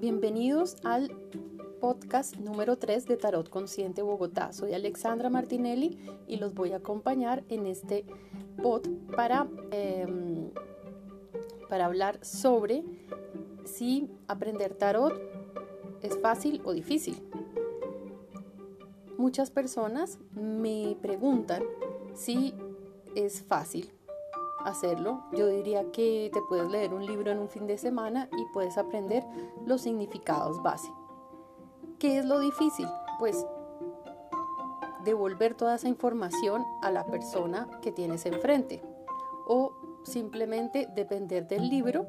Bienvenidos al podcast número 3 de Tarot Consciente Bogotá. Soy Alexandra Martinelli y los voy a acompañar en este pod para, em, para hablar sobre si aprender tarot es fácil o difícil. Muchas personas me preguntan si es fácil hacerlo. Yo diría que te puedes leer un libro en un fin de semana y puedes aprender los significados base. ¿Qué es lo difícil? Pues devolver toda esa información a la persona que tienes enfrente o simplemente depender del libro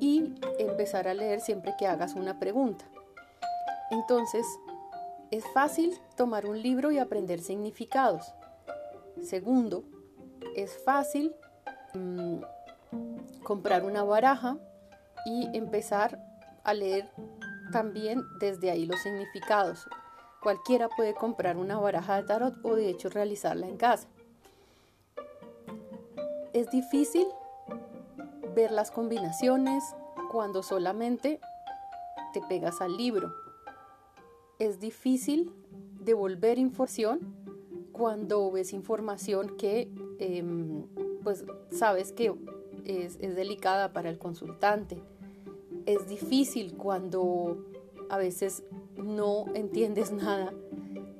y empezar a leer siempre que hagas una pregunta. Entonces, es fácil tomar un libro y aprender significados. Segundo, es fácil Mm, comprar una baraja y empezar a leer también desde ahí los significados. Cualquiera puede comprar una baraja de tarot o de hecho realizarla en casa. Es difícil ver las combinaciones cuando solamente te pegas al libro. Es difícil devolver información cuando ves información que em, pues sabes que es, delicada para el consultante. Es difícil cuando a veces no entiendes nada,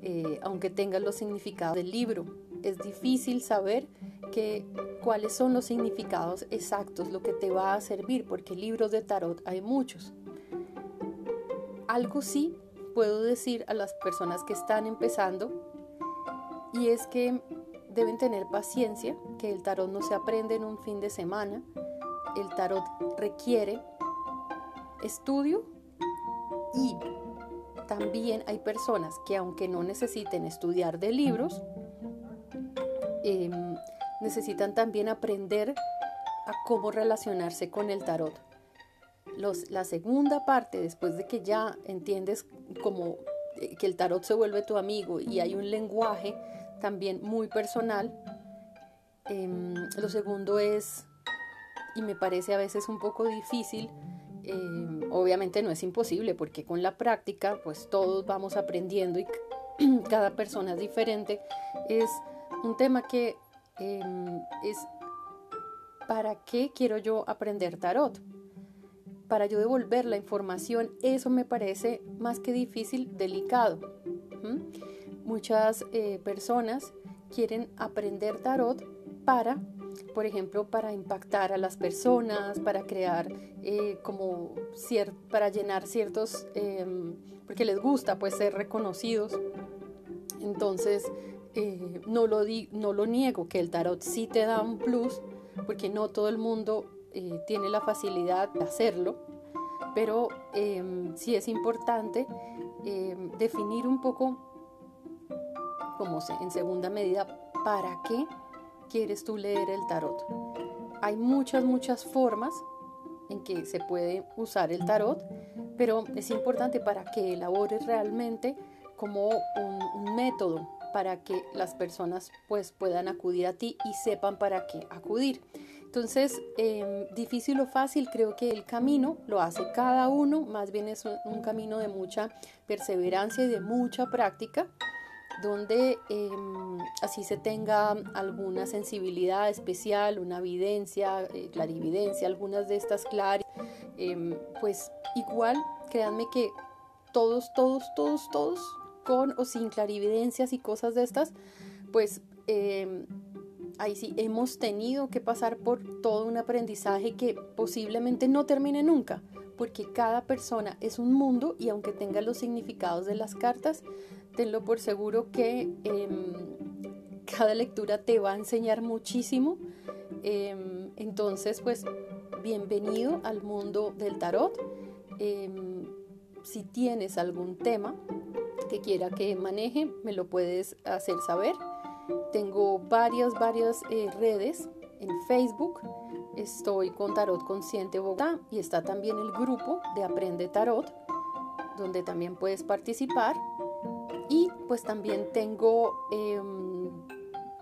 eh, aunque tengas los significados del libro. Es difícil saber que, cuáles son los significados exactos, lo que te va a servir, porque libros de tarot hay muchos. Algo sí puedo decir a las personas que están empezando, y es que deben tener paciencia, que el tarot no se aprende en un fin de semana. El tarot requiere estudio y también hay personas que aunque no necesiten estudiar de libros, em, necesitan también aprender a cómo relacionarse con el tarot. Los, la segunda parte, después de que ya entiendes cómo eh, que el tarot se vuelve tu amigo y hay un lenguaje también muy personal. Em, lo segundo es, y me parece a veces un poco difícil, em, obviamente no es imposible porque con la práctica pues todos vamos aprendiendo y cada persona es diferente, es un tema que em, es, ¿para qué quiero yo aprender tarot? Para yo devolver la información, eso me parece más que difícil, delicado. Muchas eh, personas quieren aprender tarot para, por ejemplo, para impactar a las personas, para crear eh, como para llenar ciertos, em, porque les gusta pues ser reconocidos. Entonces, eh, no, lo di, no lo niego, que el tarot sí te da un plus, porque no todo el mundo tiene la facilidad de hacerlo, pero em, sí es importante em, definir un poco como en segunda medida, ¿para qué quieres tú leer el tarot? Hay muchas, muchas formas en que se puede usar el tarot, pero es importante para que elabores realmente como un, método para que las personas pues puedan acudir a ti y sepan para qué acudir. Entonces, em, difícil o fácil, creo que el camino lo hace cada uno, más bien es un camino de mucha perseverancia y de mucha práctica donde em, así se tenga alguna sensibilidad especial, una evidencia, eh, clarividencia, algunas de estas claras, em, pues igual, créanme que todos, todos, todos, todos, con o sin clarividencias y cosas de estas, pues em, ahí sí hemos tenido que pasar por todo un aprendizaje que posiblemente no termine nunca, porque cada persona es un mundo y aunque tenga los significados de las cartas, tenlo por seguro que em, cada lectura te va a enseñar muchísimo. Em, entonces, pues, bienvenido al mundo del tarot. Em, si tienes algún tema que quiera que maneje, me lo puedes hacer saber. Tengo varias, varias eh, redes en Facebook. Estoy con Tarot Consciente Bogotá y está también el grupo de Aprende Tarot, donde también puedes participar. Y pues también tengo em,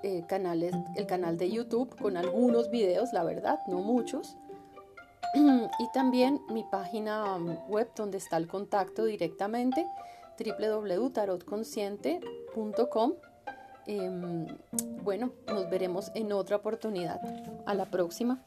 eh, canales, el canal de YouTube con algunos videos, la verdad, no muchos. y también mi página web donde está el contacto directamente www.tarotconsciente.com. Em, bueno, nos veremos en otra oportunidad. A la próxima.